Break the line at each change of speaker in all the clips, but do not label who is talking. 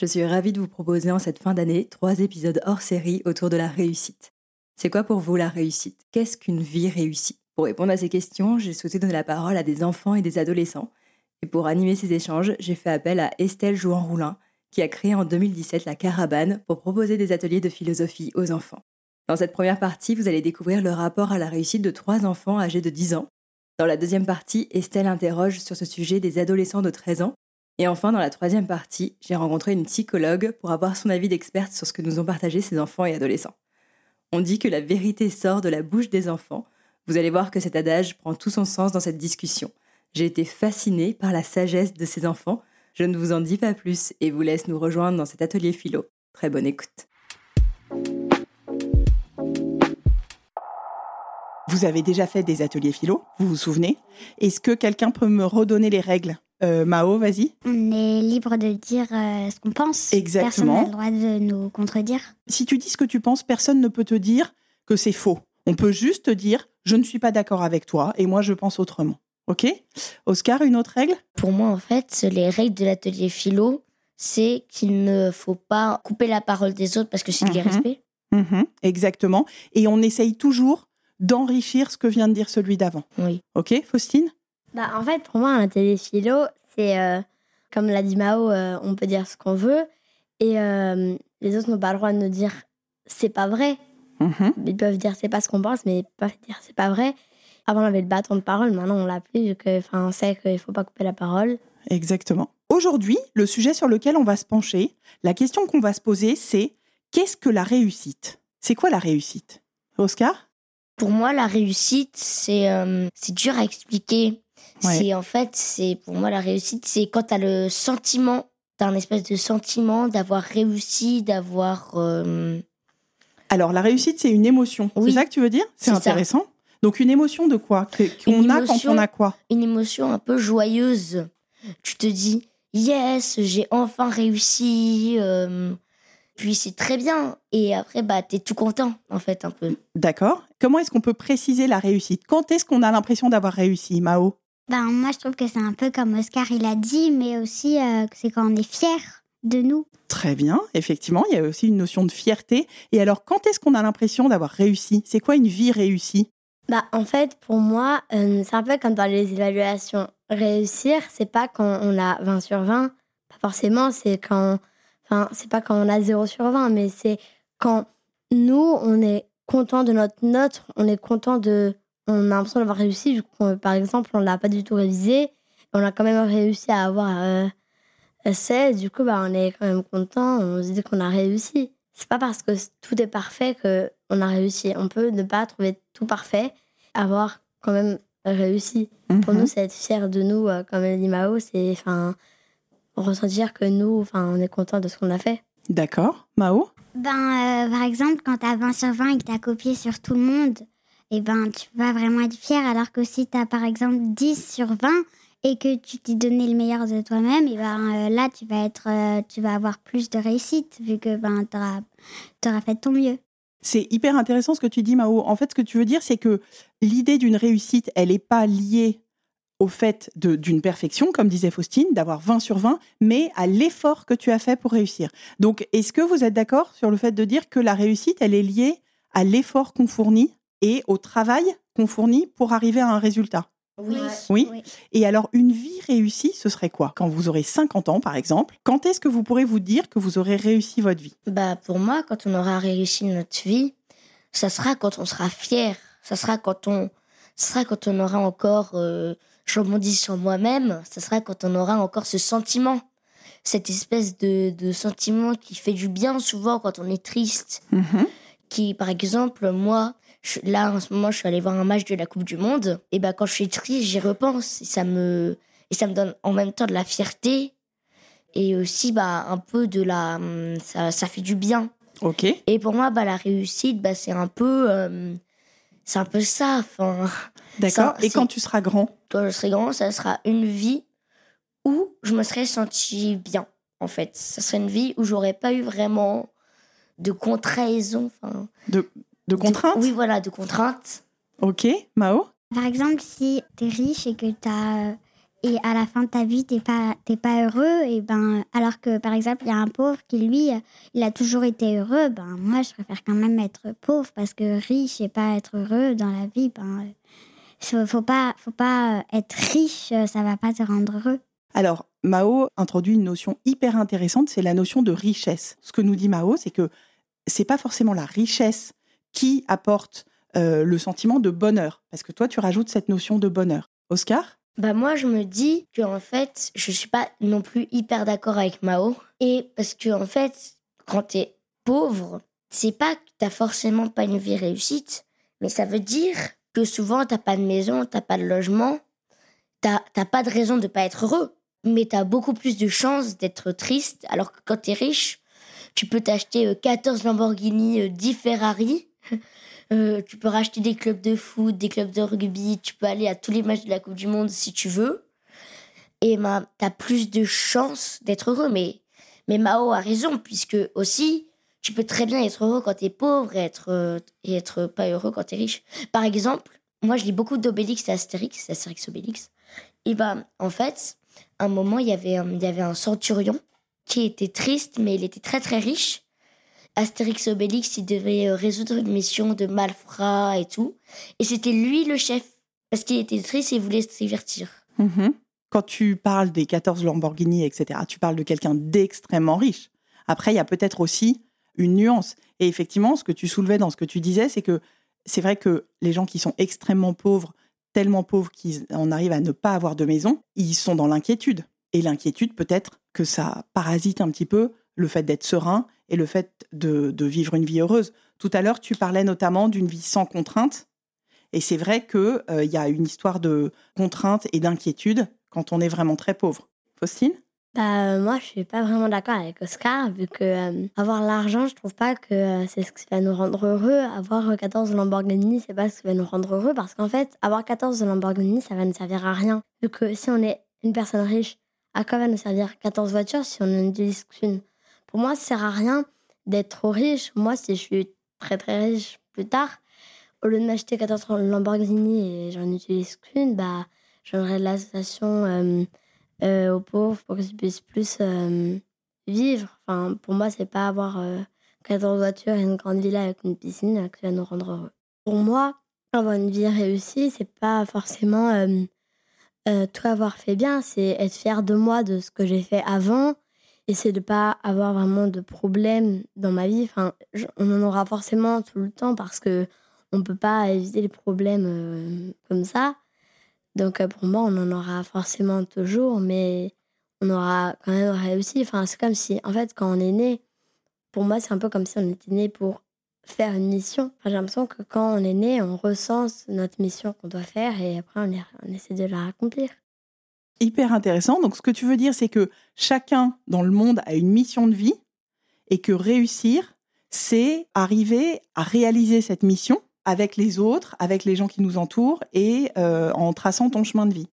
Je suis ravie de vous proposer en cette fin d'année trois épisodes hors série autour de la réussite. C'est quoi pour vous la réussite? Qu'est-ce qu'une vie réussie? Pour répondre à ces questions, j'ai souhaité donner la parole à des enfants et des adolescents. Et pour animer ces échanges, j'ai fait appel à Estelle Jouan-Roulin, qui a créé en 2017 la Caravane pour proposer des ateliers de philosophie aux enfants. Dans cette première partie, vous allez découvrir le rapport à la réussite de trois enfants âgés de 10 ans. Dans la deuxième partie, Estelle interroge sur ce sujet des adolescents de 13 ans et enfin, dans la troisième partie, j'ai rencontré une psychologue pour avoir son avis d'experte sur ce que nous ont partagé ces enfants et adolescents. On dit que la vérité sort de la bouche des enfants. Vous allez voir que cet adage prend tout son sens dans cette discussion. J'ai été fascinée par la sagesse de ces enfants. Je ne vous en dis pas plus et vous laisse nous rejoindre dans cet atelier philo. Très bonne écoute.
Vous avez déjà fait des ateliers philo, vous vous souvenez? Est-ce que quelqu'un peut me redonner les règles? Euh, Mao, vas-y.
On est libre de dire euh, ce qu'on pense.
Exactement.
Personne n'a le droit de nous contredire.
Si tu dis ce que tu penses, personne ne peut te dire que c'est faux. On peut juste te dire je ne suis pas d'accord avec toi et moi je pense autrement. Ok? Oscar, une autre règle?
Pour moi, en fait, les règles de l'atelier philo, c'est qu'il ne faut pas couper la parole des autres parce que c'est de
Mhm.
l'irrespect.
Mhm, Exactement. Et on essaye toujours d'enrichir ce que vient de dire celui d'avant.
Oui.
Ok, Faustine?
Bah, en fait, pour moi, un atelier philo, c'est euh, comme l'a dit Mao, euh, on peut dire ce qu'on veut et euh, les autres n'ont pas le droit de nous dire c'est pas vrai.
Mhm.
Ils peuvent dire c'est pas ce qu'on pense, mais ils peuvent dire c'est pas vrai. Avant, on avait le bâton de parole, maintenant, on l'a plus, vu que, enfin, on sait qu'il faut pas couper la parole.
Exactement. Aujourd'hui, le sujet sur lequel on va se pencher, la question qu'on va se poser, c'est qu'est-ce que la réussite? C'est quoi la réussite? Oscar?
Pour moi, la réussite, c'est euh, c'est dur à expliquer.
Ouais.
C'est en fait, c'est pour moi la réussite, c'est quand tu as le sentiment, tu un espèce de sentiment d'avoir réussi, d'avoir euh,
Alors, la réussite, c'est une émotion.
Oui.
C'est ça que tu veux dire? C'est
ça.
intéressant. Donc, une émotion de quoi? Qu'on a quand on a quoi?
Une émotion un peu joyeuse. Tu te dis, yes, j'ai enfin réussi. euh, puis c'est très bien. Et après, bah, t'es tout content, en fait, un peu.
D'accord. Comment est-ce qu'on peut préciser la réussite? Quand est-ce qu'on a l'impression d'avoir réussi, Mao?
Ben, moi, je trouve que c'est un peu comme Oscar il a dit, mais aussi euh, que c'est quand on est fier de nous.
Très bien, effectivement, il y a aussi une notion de fierté. Et alors, quand est-ce qu'on a l'impression d'avoir réussi? C'est quoi une vie réussie?
Bah, en fait, pour moi, euh, c'est un peu comme dans les évaluations. Réussir, c'est pas quand on a 20 sur 20, pas forcément, c'est quand. Enfin, c'est pas quand on a 0 sur 20, mais c'est quand nous, on est content de notre note, on est content de. On a l'impression d'avoir réussi, vu qu'on, par exemple, on l'a pas du tout révisé, on a quand même réussi à avoir euh, 16, du coup, bah, on est quand même content, on se dit qu'on a réussi. C'est pas parce que tout est parfait que on a réussi. On peut ne pas trouver tout parfait, avoir quand même réussi. Pour
Mhm.
nous, c'est être fier de nous, euh, comme l'a dit Mao, c'est enfin ressentir que nous, enfin, on est content de ce qu'on a fait.
D'accord. Mao?
Ben, euh, par exemple, quand t'as 20 sur 20 et que t'as copié sur tout le monde, et ben, tu pas vraiment être fier, alors que si t'as, par exemple, 10 sur 20 et que tu t'es donné le meilleur de toi-même, et ben, euh, là, tu vas être, euh, tu vas avoir plus de réussite, vu que, ben, t'auras, t'auras fait ton mieux.
C'est hyper intéressant ce que tu dis, Mao. En fait, ce que tu veux dire, c'est que l'idée d'une réussite, elle n'est pas liée au fait d'une perfection, comme disait Faustine, d'avoir 20 sur 20, mais à l'effort que tu as fait pour réussir. Donc, est-ce que vous êtes d'accord sur le fait de dire que la réussite, elle est liée à l'effort qu'on fournit? Et au travail qu'on fournit pour arriver à un résultat
Oui.
Oui. Et alors, une vie réussie, ce serait quoi? Quand vous aurez 50 ans, par exemple, quand est-ce que vous pourrez vous dire que vous aurez réussi votre vie?
Bah, pour moi, quand on aura réussi notre vie, ça sera quand on sera fier. Ça sera quand on, ça sera quand on aura encore, euh, je rebondis sur moi-même, ça sera quand on aura encore ce sentiment. Cette espèce de, de sentiment qui fait du bien souvent quand on est triste.
Mhm.
Qui, par exemple, moi, je- là, en ce moment, je suis allée voir un match de la Coupe du Monde. Et ben, quand je suis triste, j'y repense. Et ça me, et ça me donne en même temps de la fierté. Et aussi, bah, un peu de la, hum, ça, ça fait du bien.
Ok.
Et pour moi, bah, la réussite, bah, c'est un peu, euh, c'est un peu ça. Enfin,
D'accord. Et quand tu seras grand?
Quand je serai grand, ça sera une vie où je me serais senti bien, en fait. Ça serait une vie où j'aurais pas eu vraiment de contraison. Enfin,
de, de contraintes
Oui, voilà, de contraintes.
Ok. Mao
Par exemple, si tu es riche et que tu as. Et à la fin de ta vie, t'es pas, t'es pas heureux, et ben, alors que par exemple, il y a un pauvre qui, lui, il a toujours été heureux, ben, moi, je préfère quand même être pauvre parce que riche et pas être heureux dans la vie, ben, faut, faut pas, faut pas être riche, ça va pas te rendre heureux.
Alors, Mao introduit une notion hyper intéressante, c'est la notion de richesse. Ce que nous dit Mao, c'est que c'est pas forcément la richesse qui apporte euh, le sentiment de bonheur, parce que toi, tu rajoutes cette notion de bonheur. Oscar?
Bah moi je me dis que en fait je suis pas non plus hyper d'accord avec Mao. Et parce que en fait quand t'es pauvre c'est pas que t'as forcément pas une vie réussite mais ça veut dire que souvent t'as pas de maison t'as pas de logement t'as pas de raison de pas être heureux. Mais t'as beaucoup plus de chances d'être triste alors que quand t'es riche tu peux t'acheter euh, 14 Lamborghini euh, 10 Ferrari Euh, tu peux racheter des clubs de foot, des clubs de rugby, tu peux aller à tous les matchs de la Coupe du Monde si tu veux. Et ben, tu as plus de chances d'être heureux. Mais, mais Mao a raison, puisque aussi, tu peux très bien être heureux quand tu es pauvre et être, euh, et être pas heureux quand tu es riche. Par exemple, moi, je lis beaucoup d'Obélix et Astérix, Astérix Obélix. Et ben, en fait, à un moment, il y avait un, il y avait un centurion qui était triste, mais il était très très riche. Astérix Obélix, il devait euh, résoudre une mission de malfrats et tout. Et c'était lui le chef. Parce qu'il était triste et voulait se divertir.
Mhm. Quand tu parles des 14 Lamborghini, etc., tu parles de quelqu'un d'extrêmement riche. Après, il y a peut-être aussi une nuance. Et effectivement, ce que tu soulevais dans ce que tu disais, c'est que c'est vrai que les gens qui sont extrêmement pauvres, tellement pauvres qu'ils en arrivent à ne pas avoir de maison, ils sont dans l'inquiétude. Et l'inquiétude, peut-être que ça parasite un petit peu le fait d'être serein et le fait de, vivre une vie heureuse. Tout à l'heure, tu parlais notamment d'une vie sans contrainte. Et c'est vrai qu'il y a une histoire de contrainte et d'inquiétude quand on est vraiment très pauvre. Faustine?
Bah, euh, moi, je suis pas vraiment d'accord avec Oscar, vu que euh, avoir l'argent, je trouve pas que euh, c'est ce qui va nous rendre heureux. Avoir euh, 14 Lamborghini, c'est pas ce qui va nous rendre heureux, parce qu'en fait, avoir 14 Lamborghini, ça va ne servir à rien. Vu que si on est une personne riche, à quoi va nous servir 14 voitures si on n'en utilise qu'une? Pour moi, ça sert à rien d'être trop riche. Moi, si je suis très très riche plus tard, au lieu de m'acheter 14 Lamborghini et j'en utilise qu'une, bah, j'aimerais de l'association euh, euh, aux pauvres pour qu'ils puissent plus euh, vivre. Enfin, pour moi, c'est pas avoir euh, 14 voitures et une grande villa avec une piscine qui va nous rendre heureux. Pour moi, avoir une vie réussie, c'est pas forcément tout avoir fait bien, c'est être fier de moi, de ce que j'ai fait avant. C'est de pas avoir vraiment de problèmes dans ma vie. Enfin, on en aura forcément tout le temps parce que on peut pas éviter les problèmes euh, comme ça. Donc euh, pour moi, on en aura forcément toujours, mais on aura quand même réussi. Enfin, c'est comme si, en fait, quand on est né, pour moi, c'est un peu comme si on était né pour faire une mission. J'ai l'impression que quand on est né, on recense notre mission qu'on doit faire et après, on, on essaie de la accomplir.
Hyper intéressant. Donc, ce que tu veux dire, c'est que chacun dans le monde a une mission de vie et que réussir, c'est arriver à réaliser cette mission avec les autres, avec les gens qui nous entourent et euh, en traçant ton chemin de vie.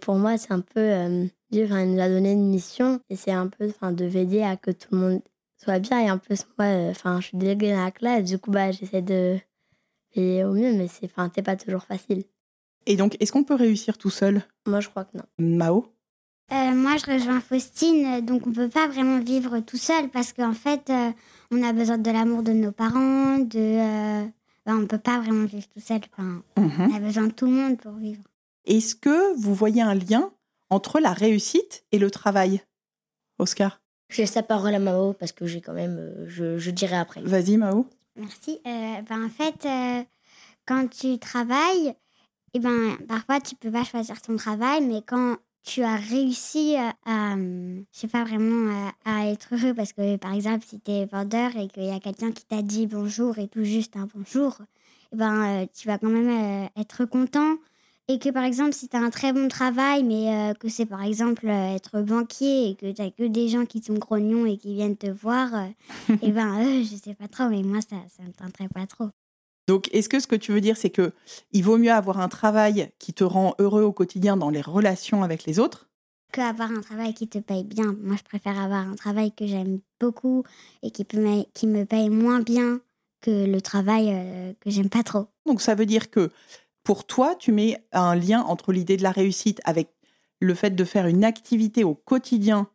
Pour moi, c'est un peu. euh, Dieu nous a donné une mission et c'est un peu de veiller à que tout le monde soit bien. Et en plus, moi, euh, je suis déléguée dans la classe, du coup, bah, j'essaie de veiller au mieux, mais c'est pas toujours facile.
Et donc, est-ce qu'on peut réussir tout seul?
Moi, je crois que non.
Mao?
Euh, moi, je rejoins Faustine, euh, donc on peut pas vraiment vivre tout seul parce qu'en fait, euh, on a besoin de l'amour de nos parents, de. Euh, ben, on peut pas vraiment vivre tout seul. Enfin,
Mhm.
on a besoin de tout le monde pour vivre.
Est-ce que vous voyez un lien entre la réussite et le travail? Oscar?
Je laisse la parole à Mao parce que j'ai quand même. euh, je, je dirai après.
Vas-y, Mao.
Merci. Euh, ben, en fait, euh, quand tu travailles, eh ben, parfois tu peux pas choisir ton travail, mais quand tu as réussi à, à, je sais pas vraiment, à, à être heureux, parce que par exemple, si tu es vendeur et qu'il y a quelqu'un qui t'a dit bonjour et tout juste un bonjour, eh ben, euh, tu vas quand même euh, être content. Et que par exemple, si tu as un très bon travail, mais euh, que c'est par exemple euh, être banquier et que tu que des gens qui sont grognons et qui viennent te voir, euh, eh ben, euh, je sais pas trop, mais moi, ça ne me tenterait pas trop.
Donc, est-ce que ce que tu veux dire, c'est que il vaut mieux avoir un travail qui te rend heureux au quotidien dans les relations avec les autres
Que avoir un travail qui te paye bien. Moi, je préfère avoir un travail que j'aime beaucoup et qui, peut qui me paye moins bien que le travail euh, que j'aime pas trop.
Donc, ça veut dire que pour toi, tu mets un lien entre l'idée de la réussite avec le fait de faire une activité au quotidien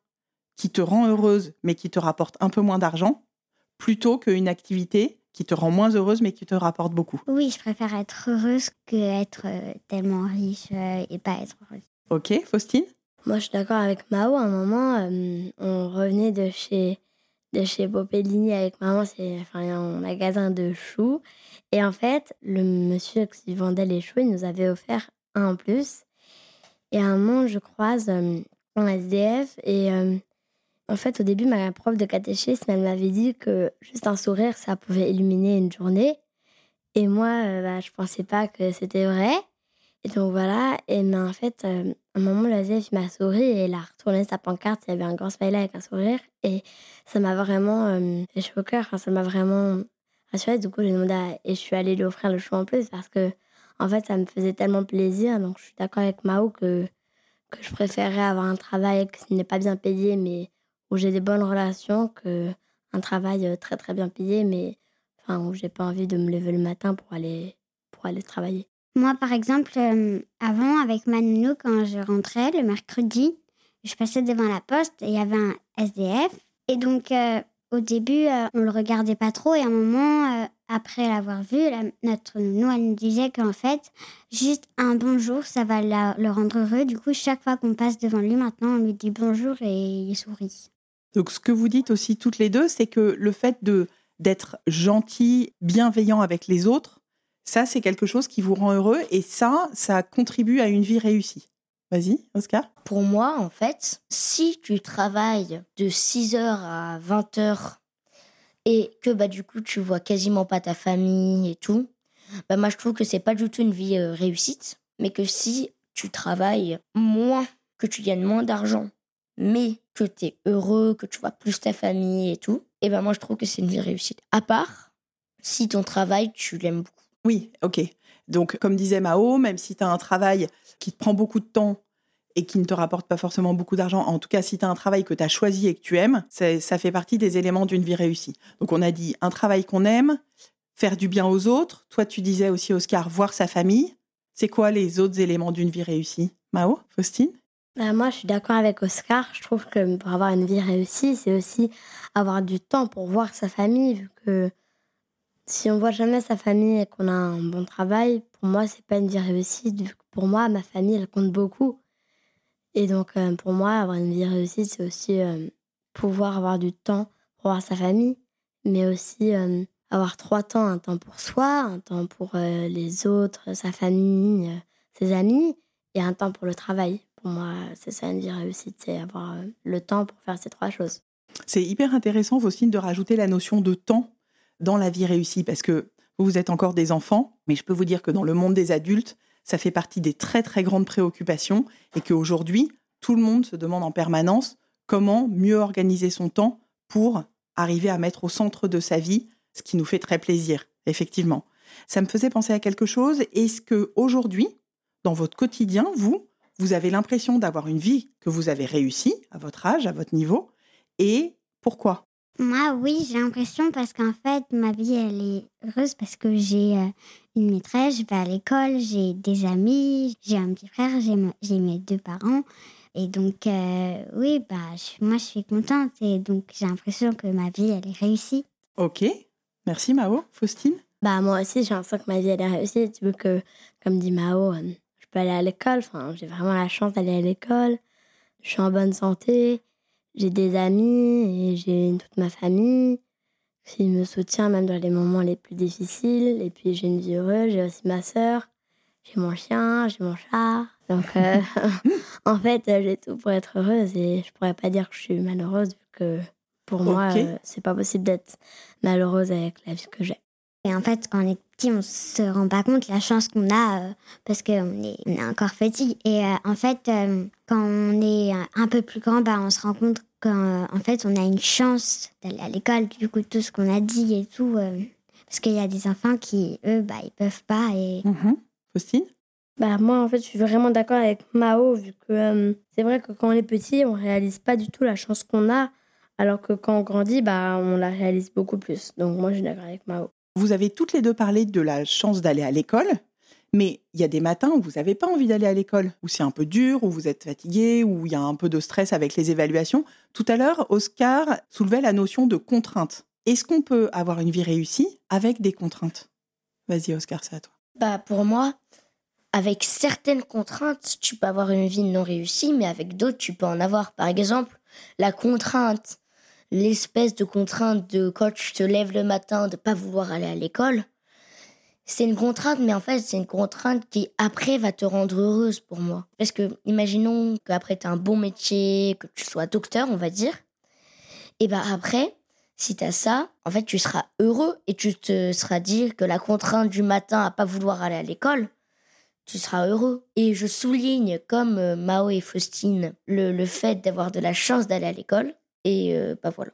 qui te rend heureuse, mais qui te rapporte un peu moins d'argent, plutôt qu'une activité qui te rend moins heureuse, mais qui te rapporte beaucoup.
Oui, je préfère être heureuse que être euh, tellement riche euh, et pas être heureuse.
Ok, Faustine?
Moi, je suis d'accord avec Mao. À un moment, euh, on revenait de chez, de chez Popellini avec maman, c'est enfin, un magasin de choux. Et en fait, le monsieur qui vendait les choux, il nous avait offert un en plus. Et à un moment, je croise euh, un SDF. Et euh, en fait, au début, ma prof de catéchisme, elle m'avait dit que juste un sourire, ça pouvait illuminer une journée. Et moi, euh, bah, je pensais pas que c'était vrai. Et donc voilà. Et mais en fait, euh, à un moment, SDF il m'a souri et il a retourné sa pancarte. Il y avait un grand smiley avec un sourire. Et ça m'a vraiment euh, fait chaud au cœur. Ça m'a vraiment rassurée. Du coup, j'ai demandé et je suis allée lui offrir le chou en plus parce que, en fait, ça me faisait tellement plaisir. Donc, je suis d'accord avec Mao que, que je préférerais avoir un travail qui n'est pas bien payé, mais où j'ai des bonnes relations, que un travail euh, très très bien payé, mais enfin, où j'ai pas envie de me lever le matin pour aller, pour aller travailler.
Moi, par exemple, euh, avant, avec ma nounou, quand je rentrais le mercredi, je passais devant la poste et il y avait un SDF. Et donc, euh, au début, euh, on le regardait pas trop. Et à un moment, après l'avoir vu, notre nounou, elle nous disait qu'en fait, juste un bonjour, ça va le rendre heureux. Du coup, chaque fois qu'on passe devant lui, maintenant, on lui dit bonjour et il sourit.
Donc, ce que vous dites aussi toutes les deux, c'est que le fait de d'être gentil, bienveillant avec les autres, ça, c'est quelque chose qui vous rend heureux et ça, ça contribue à une vie réussie. Vas-y, Oscar.
Pour moi, en fait, si tu travailles de 6h à 20h et que bah, du coup tu vois quasiment pas ta famille et tout, bah, moi je trouve que c'est pas du tout une vie euh, réussite, mais que si tu travailles moins, que tu gagnes moins d'argent, mais que tu es heureux, que tu vois plus ta famille et tout, et ben moi je trouve que c'est une vie réussite. À part si ton travail tu l'aimes beaucoup.
Oui, ok. Donc, comme disait Mao, même si tu as un travail qui te prend beaucoup de temps et qui ne te rapporte pas forcément beaucoup d'argent, en tout cas, si tu as un travail que tu as choisi et que tu aimes, c'est- ça fait partie des éléments d'une vie réussie. Donc, on a dit un travail qu'on aime, faire du bien aux autres. Toi, tu disais aussi, Oscar, voir sa famille. C'est quoi les autres éléments d'une vie réussie? Mao? Faustine?
Bah, moi, je suis d'accord avec Oscar. Je trouve que pour avoir une vie réussie, c'est aussi avoir du temps pour voir sa famille. Vu que si on voit jamais sa famille et qu'on a un bon travail, pour moi, c'est pas une vie réussie. Pour moi, ma famille, elle compte beaucoup. Et donc, euh, pour moi, avoir une vie réussie, c'est aussi euh, pouvoir avoir du temps pour voir sa famille, mais aussi euh, avoir trois temps un temps pour soi, un temps pour les autres, sa famille, ses amis, et un temps pour le travail. Pour moi, c'est ça une vie réussite, c'est avoir euh, le temps pour faire ces trois choses.
C'est hyper intéressant, Faustine, de rajouter la notion de temps dans la vie réussie, parce que vous êtes encore des enfants, mais je peux vous dire que dans le monde des adultes, ça fait partie des très très grandes préoccupations, et qu'aujourd'hui, tout le monde se demande en permanence comment mieux organiser son temps pour arriver à mettre au centre de sa vie ce qui nous fait très plaisir, effectivement. Ça me faisait penser à quelque chose. Est-ce que aujourd'hui, dans votre quotidien, vous, vous avez l'impression d'avoir une vie que vous avez réussie à votre âge, à votre niveau, et pourquoi?
Moi, oui, j'ai l'impression parce qu'en fait, ma vie, elle est heureuse parce que j'ai euh, une maîtresse, je vais à l'école, j'ai des amis, j'ai un petit frère, j'ai me- j'ai mes deux parents. Et donc, euh, oui, bah, je- moi, je suis contente et donc j'ai l'impression que ma vie, elle est réussie.
Ok, merci Mao. Faustine?
Bah, moi aussi, j'ai l'impression que ma vie, elle est réussie. Tu veux que, comme dit Mao, euh, peux aller à l'école. Enfin, j'ai vraiment la chance d'aller à l'école. Je suis en bonne santé. J'ai des amis et j'ai toute ma famille. Il me soutient même dans les moments les plus difficiles. Et puis j'ai une vie heureuse, j'ai aussi ma sœur, j'ai mon chien, j'ai mon chat. Donc euh, en fait, j'ai tout pour être heureuse et je pourrais pas dire que je suis malheureuse vu que pour moi, euh, c'est pas possible d'être malheureuse avec la vie que j'ai.
Et en fait, quand on est petit, on se rend pas compte la chance qu'on a euh, parce qu'on est, on est encore petit. Et euh, en fait, euh, quand on est un peu plus grand, bah, on se rend compte qu'en en fait, on a une chance d'aller à l'école. Du coup, tout ce qu'on a dit et tout. euh, parce qu'il y a des enfants qui, eux, bah, ils peuvent pas. Et.
Faustine?
Bah moi en fait je suis vraiment d'accord avec Mao vu que euh, c'est vrai que quand on est petit on réalise pas du tout la chance qu'on a alors que quand on grandit bah on la réalise beaucoup plus. Donc moi je suis d'accord avec Mao.
Vous avez toutes les deux parlé de la chance d'aller à l'école, mais il y a des matins où vous n'avez pas envie d'aller à l'école, où c'est un peu dur, où vous êtes fatigué, où il y a un peu de stress avec les évaluations. Tout à l'heure, Oscar soulevait la notion de contrainte. Est-ce qu'on peut avoir une vie réussie avec des contraintes? Vas-y, Oscar, c'est à toi.
Bah pour moi, avec certaines contraintes, tu peux avoir une vie non réussie, mais avec d'autres, tu peux en avoir. Par exemple, la contrainte, l'espèce de contrainte de quand tu te lèves le matin de pas vouloir aller à l'école. C'est une contrainte, mais en fait, c'est une contrainte qui après va te rendre heureuse pour moi. Parce que, imaginons qu'après tu as un bon métier, que tu sois docteur, on va dire. Et bah après, si tu as ça, en fait, tu seras heureux et tu te seras dit que la contrainte du matin à pas vouloir aller à l'école, tu seras heureux. Et je souligne, comme euh, Mao et Faustine, le, le fait d'avoir de la chance d'aller à l'école. Et euh, bah voilà.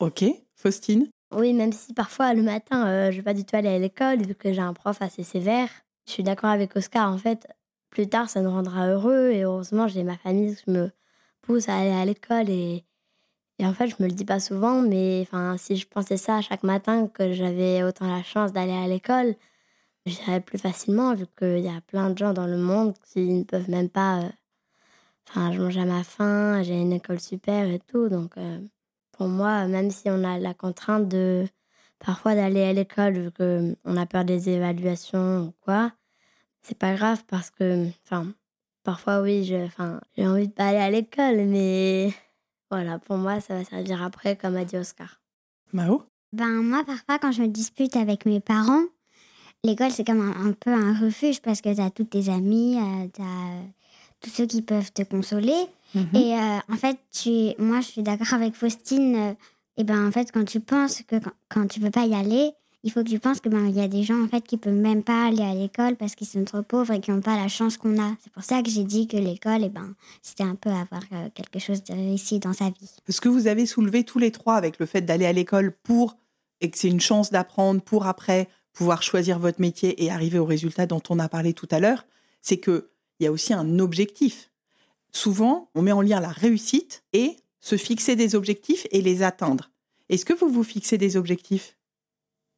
Ok, Faustine?
Oui même si parfois le matin euh, je vais pas du tout aller à l'école vu que j'ai un prof assez sévère. Je suis d'accord avec Oscar en fait plus tard ça nous rendra heureux et heureusement j'ai ma famille qui me pousse à aller à l'école et et en fait, je me le dis pas souvent, mais enfin, si je pensais ça chaque matin que j'avais autant la chance d'aller à l'école, j'irais plus facilement vu qu'il y a plein de gens dans le monde qui ne peuvent même pas. Euh, Enfin, je mange à ma faim, j'ai une école super et tout. Donc, euh, pour moi, même si on a la contrainte de parfois d'aller à l'école vu qu'on a peur des évaluations ou quoi, c'est pas grave parce que, enfin, parfois oui, je- enfin, j'ai envie de pas aller à l'école, mais voilà, pour moi, ça va servir après, comme a dit Oscar.
Mao?
Ben moi, parfois, quand je me dispute avec mes parents, l'école, c'est comme un, un peu un refuge parce que tu as tous tes amis, tu as tous ceux qui peuvent te consoler.
Mhm.
Et euh, en fait, tu, moi, je suis d'accord avec Faustine. euh, et ben en fait, quand tu penses que quand, quand tu peux pas y aller, il faut que tu penses que ben il y a des gens en fait qui peuvent même pas aller à l'école parce qu'ils sont trop pauvres et qui n'ont pas la chance qu'on a. C'est pour ça que j'ai dit que l'école, et ben c'était un peu avoir euh, quelque chose de réussi dans sa vie.
Ce que vous avez soulevé tous les trois avec le fait d'aller à l'école pour, et que c'est une chance d'apprendre pour après pouvoir choisir votre métier et arriver au résultat dont on a parlé tout à l'heure, c'est qu'il y a aussi un objectif. Souvent, on met en lien la réussite et se fixer des objectifs et les atteindre. Est-ce que vous vous fixez des objectifs,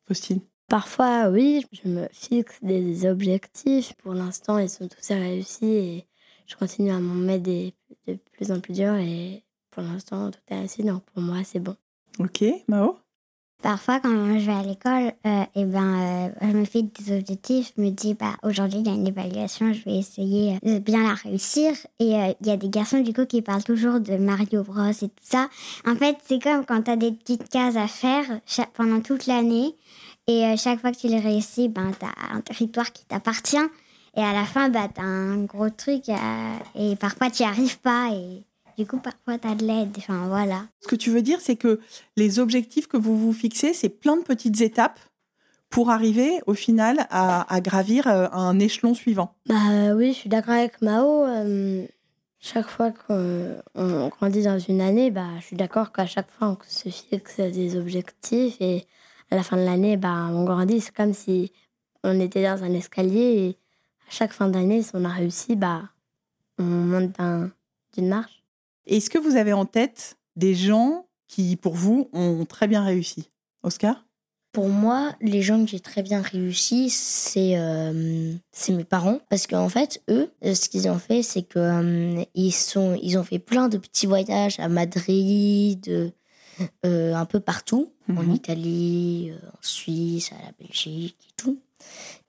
Faustine?
Parfois, oui, je me fixe des objectifs. Pour l'instant, ils sont tous réussis et je continue à m'en mettre des, de plus en plus durs et pour l'instant, tout est réussi. Donc, pour moi, c'est bon.
Ok, Mao?
Parfois, quand je vais à l'école, euh, et ben, euh, je me fais des objectifs. Je me dis, bah, aujourd'hui, il y a une évaluation, je vais essayer de bien la réussir. Et euh, il y a des garçons, du coup, qui parlent toujours de Mario Bros et tout ça. En fait, c'est comme quand tu as des petites cases à faire pendant toute l'année. Et euh, chaque fois que tu les réussis, ben, tu as un territoire qui t'appartient. Et à la fin, bah, tu as un gros truc. et parfois, tu n'y arrives pas. Du coup, parfois, tu as de l'aide. Enfin, voilà.
Ce que tu veux dire, c'est que les objectifs que vous vous fixez, c'est plein de petites étapes pour arriver au final à, à gravir euh, un échelon suivant.
Bah euh, oui, je suis d'accord avec Mao. euh, chaque fois qu'on on grandit dans une année, bah, je suis d'accord qu'à chaque fois, on se fixe des objectifs et à la fin de l'année, bah, on grandit. C'est comme si on était dans un escalier et à chaque fin d'année, si on a réussi, bah, on monte d'un- d'une marche.
Est-ce que vous avez en tête des gens qui, pour vous, ont très bien réussi? Oscar?
Pour moi, les gens que j'ai très bien réussi, c'est euh, mes parents. Parce qu'en fait, eux, euh, ce qu'ils ont fait, c'est que euh, ils, sont, ils ont fait plein de petits voyages à Madrid, euh, un peu partout, en
Mhm.
Italie, en Suisse, à la Belgique et tout.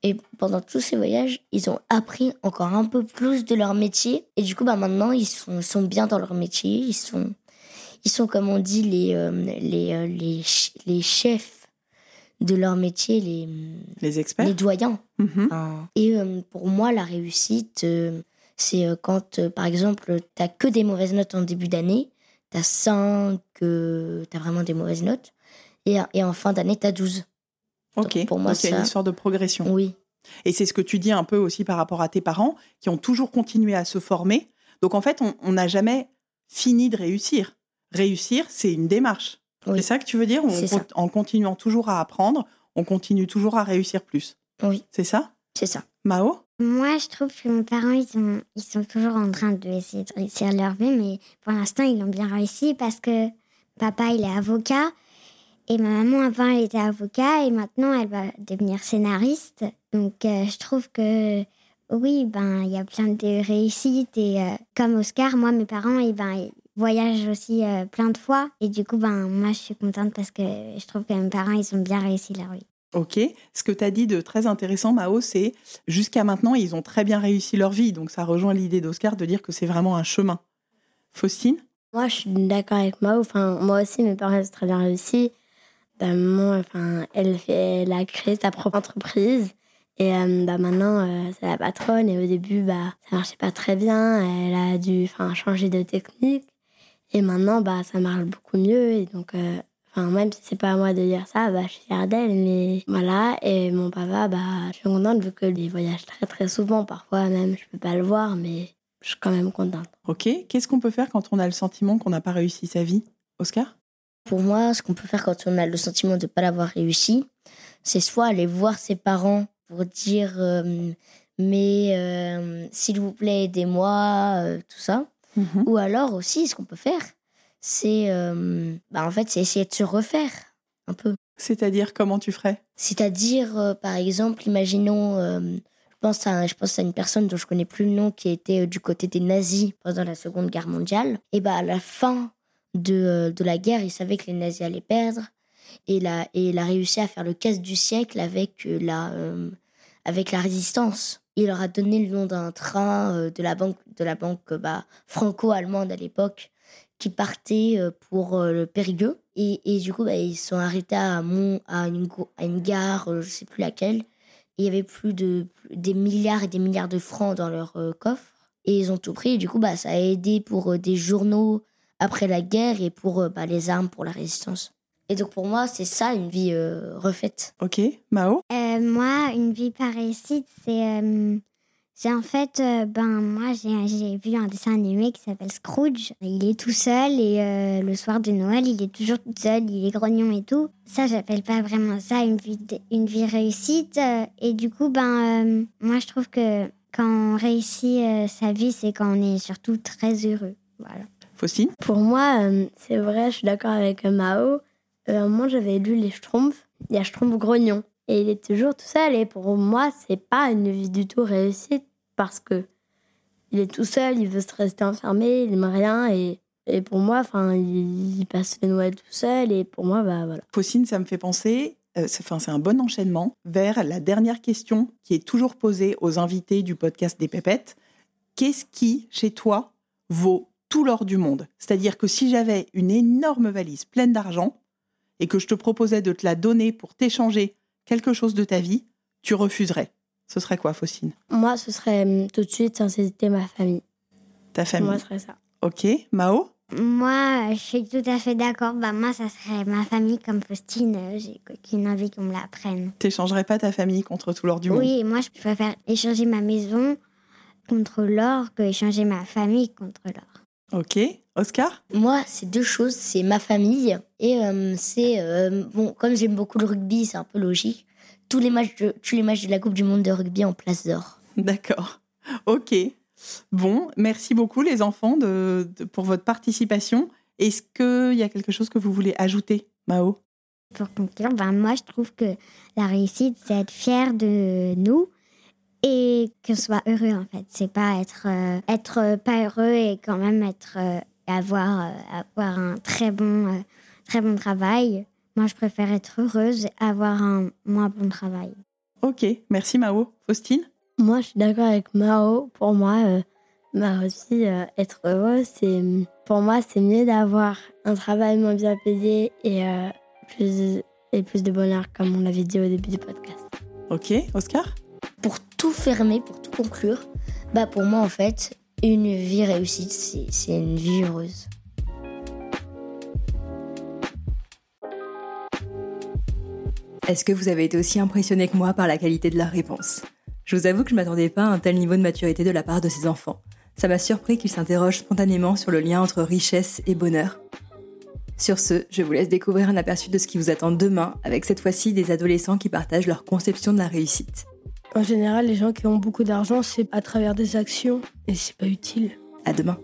Et pendant tous ces voyages, ils ont appris encore un peu plus de leur métier. Et du coup, bah, maintenant, ils sont, sont bien dans leur métier. Ils sont, ils sont comme on dit, les, euh, les, euh, les, les chefs de leur métier les,
Les experts
les doyens.
Mhm.
Enfin, Et euh, pour moi, la réussite, c'est quand, par exemple, tu n'as que des mauvaises notes en début d'année, tu as 5, tu as vraiment des mauvaises notes, et, et en fin d'année, tu as 12.
Ok,
Donc, pour moi,
donc il y a une histoire de progression.
Oui,
Et c'est ce que tu dis un peu aussi par rapport à tes parents, qui ont toujours continué à se former. Donc en fait, on n'a jamais fini de réussir. Réussir, c'est une démarche.
Oui.
C'est ça que tu veux dire On
C'est ça.
con- En continuant toujours à apprendre, on continue toujours à réussir plus?
oui,
C'est ça?
C'est ça.
Mao?
Moi, je trouve que mes parents, ils sont, ils sont toujours en train d'essayer de réussir leur vie, mais pour l'instant, ils l'ont bien réussi parce que papa, il est avocat et ma maman, avant, elle était avocat et maintenant, elle va devenir scénariste. Donc, euh, je trouve que oui, ben, il y a plein de réussites et euh, comme Oscar, moi, mes parents, ils, ben, ils voyagent aussi euh, plein de fois et du coup, ben, moi, je suis contente parce que je trouve que mes parents, ils ont bien réussi leur vie.
Ok. Ce que tu as dit de très intéressant, Mao, c'est jusqu'à maintenant, ils ont très bien réussi leur vie. Donc ça rejoint l'idée d'Oscar de dire que c'est vraiment un chemin. Faustine?
Moi, je suis d'accord avec Mao. Enfin, moi aussi, mes parents ont très bien réussi. Bah, enfin, elle, fait, elle a créé sa propre entreprise. Et euh, bah, maintenant, euh, c'est la patronne. Et au début, bah, ça marchait pas très bien. Elle a dû changer de technique. Et maintenant, bah, ça marche beaucoup mieux. Et donc, euh, enfin, même si c'est pas à moi de dire ça, bah, je suis fière d'elle. Mais voilà. Et mon papa, bah, je suis contente vu qu'il voyage très, très souvent. Parfois, même, je peux pas le voir, mais je suis quand même contente.
Ok. Qu'est-ce qu'on peut faire quand on a le sentiment qu'on n'a pas réussi sa vie? Oscar?
Pour moi, ce qu'on peut faire quand on a le sentiment de ne pas l'avoir réussi, c'est soit aller voir ses parents pour dire euh, mais euh, s'il vous plaît aidez-moi, euh, tout ça.
Mhm.
Ou alors aussi, ce qu'on peut faire, c'est bah, en fait c'est essayer de se refaire un peu.
C'est-à-dire, comment tu ferais?
C'est-à-dire, par exemple, imaginons, je, pense à, je pense à une personne dont je connais plus le nom qui était du côté des nazis pendant la Seconde Guerre mondiale. Et bah, à la fin de, euh, de la guerre, il savait que les nazis allaient perdre. Et, il a- et a réussi à faire le casse du siècle avec, euh, la, euh, avec la résistance. Il leur a donné le nom d'un train de la banque, de la banque bah, franco-allemande à l'époque qui partait pour le Périgueux. Et, et du coup, bah, ils sont arrêtés à, Mont, à, une, à une gare, je sais plus laquelle. Il y avait plus de des milliards et des milliards de francs dans leur coffre. Et ils ont tout pris. Et du coup, bah, ça a aidé pour des journaux après la guerre et pour euh, bah, les armes pour la résistance. Et donc pour moi, c'est ça une vie euh, refaite.
Ok. Mao?
Euh, moi, une vie par réussite, c'est. euh, c'est en fait. euh, ben, moi, j'ai j'ai vu un dessin animé qui s'appelle Scrooge. Il est tout seul et euh, le soir de Noël, il est toujours tout seul, il est grognon et tout. Ça, j'appelle pas vraiment ça une vie, de- une vie réussite. et du coup, ben, euh, moi, je trouve que quand on réussit euh, sa vie, c'est quand on est surtout très heureux. Voilà.
Faustine
Pour moi, euh, c'est vrai, je suis d'accord avec euh, Mao. Euh, à un moment, j'avais lu les Schtroumpfs. Il y a Schtroumpf grognon. Et il est toujours tout seul. Et pour moi, c'est pas une vie du tout réussite parce que il est tout seul, il veut se rester enfermé, il n'aime rien. Et, et pour moi, enfin, il, il passe le Noël tout seul. Et pour moi, bah voilà.
Faustine, ça me fait penser, euh, c'est enfin, c'est un bon enchaînement vers la dernière question qui est toujours posée aux invités du podcast des Pépettes. Qu'est-ce qui, chez toi, vaut tout l'or du monde C'est-à-dire que si j'avais une énorme valise pleine d'argent et que je te proposais de te la donner pour t'échanger quelque chose de ta vie, tu refuserais. Ce serait quoi, Faustine?
Moi, ce serait hum, tout de suite, sans hésiter, ma famille.
Ta famille
Moi, ce serait ça.
Ok. Mao?
Moi, je suis tout à fait d'accord. Bah, moi, ça serait ma famille comme Faustine. euh, J'ai aucune envie qu'on me la prenne.
T'échangerais pas ta famille contre tout l'or du monde?
Oui, moi, je préfère échanger ma maison contre l'or que échanger ma famille contre l'or.
Ok. Oscar?
Moi, c'est deux choses. C'est ma famille et euh, c'est... euh, bon, comme j'aime beaucoup le rugby, c'est un peu logique. Tous les, matchs de, tous les matchs de la Coupe du Monde de rugby en place d'or.
D'accord. Ok. Bon, merci beaucoup les enfants de, de- pour votre participation. Est-ce qu'il y a quelque chose que vous voulez ajouter, Mao?
Pour conclure, ben, moi, je trouve que la réussite, c'est être fier de nous et qu'on soit heureux, en fait. C'est pas être, euh, être pas heureux et quand même être, euh, avoir, euh, avoir un très bon, euh, très bon travail. Moi, je préfère être heureuse et avoir un moins bon travail.
Ok, merci Mao. Faustine?
Moi, je suis d'accord avec Mao. Pour moi, euh, bah aussi, euh, être heureux, c'est. Pour moi, c'est mieux d'avoir un travail moins bien payé et, euh, plus, et plus de bonheur, comme on l'avait dit au début du podcast.
Ok, Oscar?
Tout fermer, pour tout conclure, bah pour moi en fait, une vie réussie, c'est une vie heureuse.
Est-ce que vous avez été aussi impressionné que moi par la qualité de la réponse? Je vous avoue que je m'attendais pas à un tel niveau de maturité de la part de ces enfants. Ça m'a surpris qu'ils s'interrogent spontanément sur le lien entre richesse et bonheur. Sur ce, je vous laisse découvrir un aperçu de ce qui vous attend demain, avec cette fois-ci des adolescents qui partagent leur conception de la réussite.
En général, les gens qui ont beaucoup d'argent, c'est à travers des actions et c'est pas utile.
À demain.